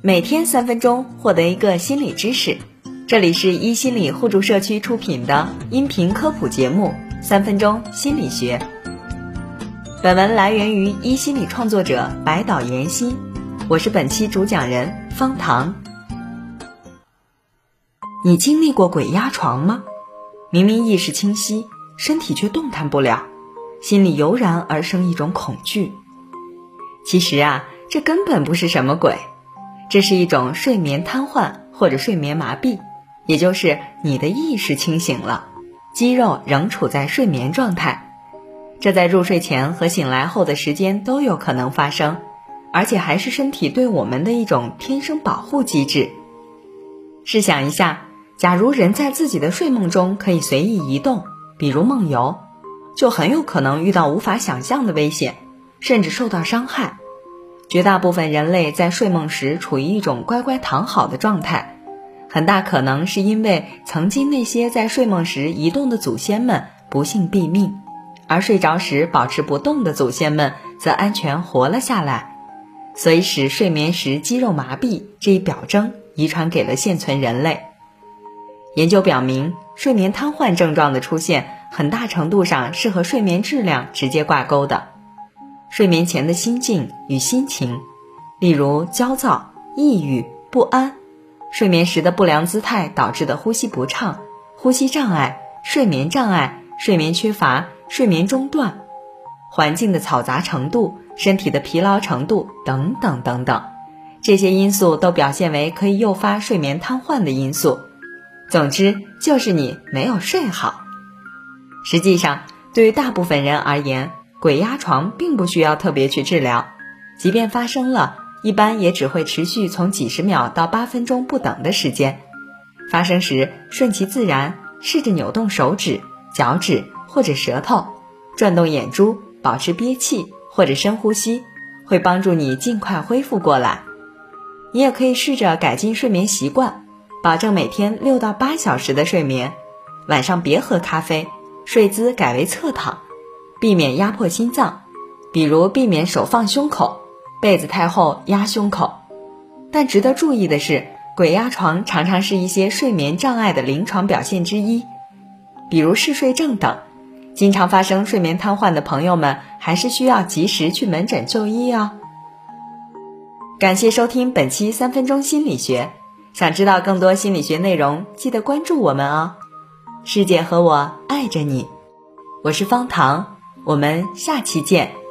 每天三分钟，获得一个心理知识。这里是一心理互助社区出品的音频科普节目《三分钟心理学》。本文来源于一心理创作者白岛妍希，我是本期主讲人方糖。你经历过鬼压床吗？明明意识清晰，身体却动弹不了，心里油然而生一种恐惧。其实啊，这根本不是什么鬼，这是一种睡眠瘫痪或者睡眠麻痹，也就是你的意识清醒了，肌肉仍处在睡眠状态。这在入睡前和醒来后的时间都有可能发生，而且还是身体对我们的一种天生保护机制。试想一下，假如人在自己的睡梦中可以随意移动，比如梦游，就很有可能遇到无法想象的危险。甚至受到伤害。绝大部分人类在睡梦时处于一种乖乖躺好的状态，很大可能是因为曾经那些在睡梦时移动的祖先们不幸毙命，而睡着时保持不动的祖先们则安全活了下来，所以使睡眠时肌肉麻痹这一表征遗传给了现存人类。研究表明，睡眠瘫痪症状的出现很大程度上是和睡眠质量直接挂钩的。睡眠前的心境与心情，例如焦躁、抑郁、不安；睡眠时的不良姿态导致的呼吸不畅、呼吸障碍、睡眠障碍、睡眠缺乏、睡眠中断；环境的嘈杂程度、身体的疲劳程度等等等等，这些因素都表现为可以诱发睡眠瘫痪的因素。总之，就是你没有睡好。实际上，对于大部分人而言，鬼压床并不需要特别去治疗，即便发生了，一般也只会持续从几十秒到八分钟不等的时间。发生时顺其自然，试着扭动手指、脚趾或者舌头，转动眼珠，保持憋气或者深呼吸，会帮助你尽快恢复过来。你也可以试着改进睡眠习惯，保证每天六到八小时的睡眠，晚上别喝咖啡，睡姿改为侧躺。避免压迫心脏，比如避免手放胸口，被子太厚压胸口。但值得注意的是，鬼压床常常是一些睡眠障碍的临床表现之一，比如嗜睡症等。经常发生睡眠瘫痪的朋友们，还是需要及时去门诊就医哦。感谢收听本期三分钟心理学，想知道更多心理学内容，记得关注我们哦。师姐和我爱着你，我是方糖。我们下期见。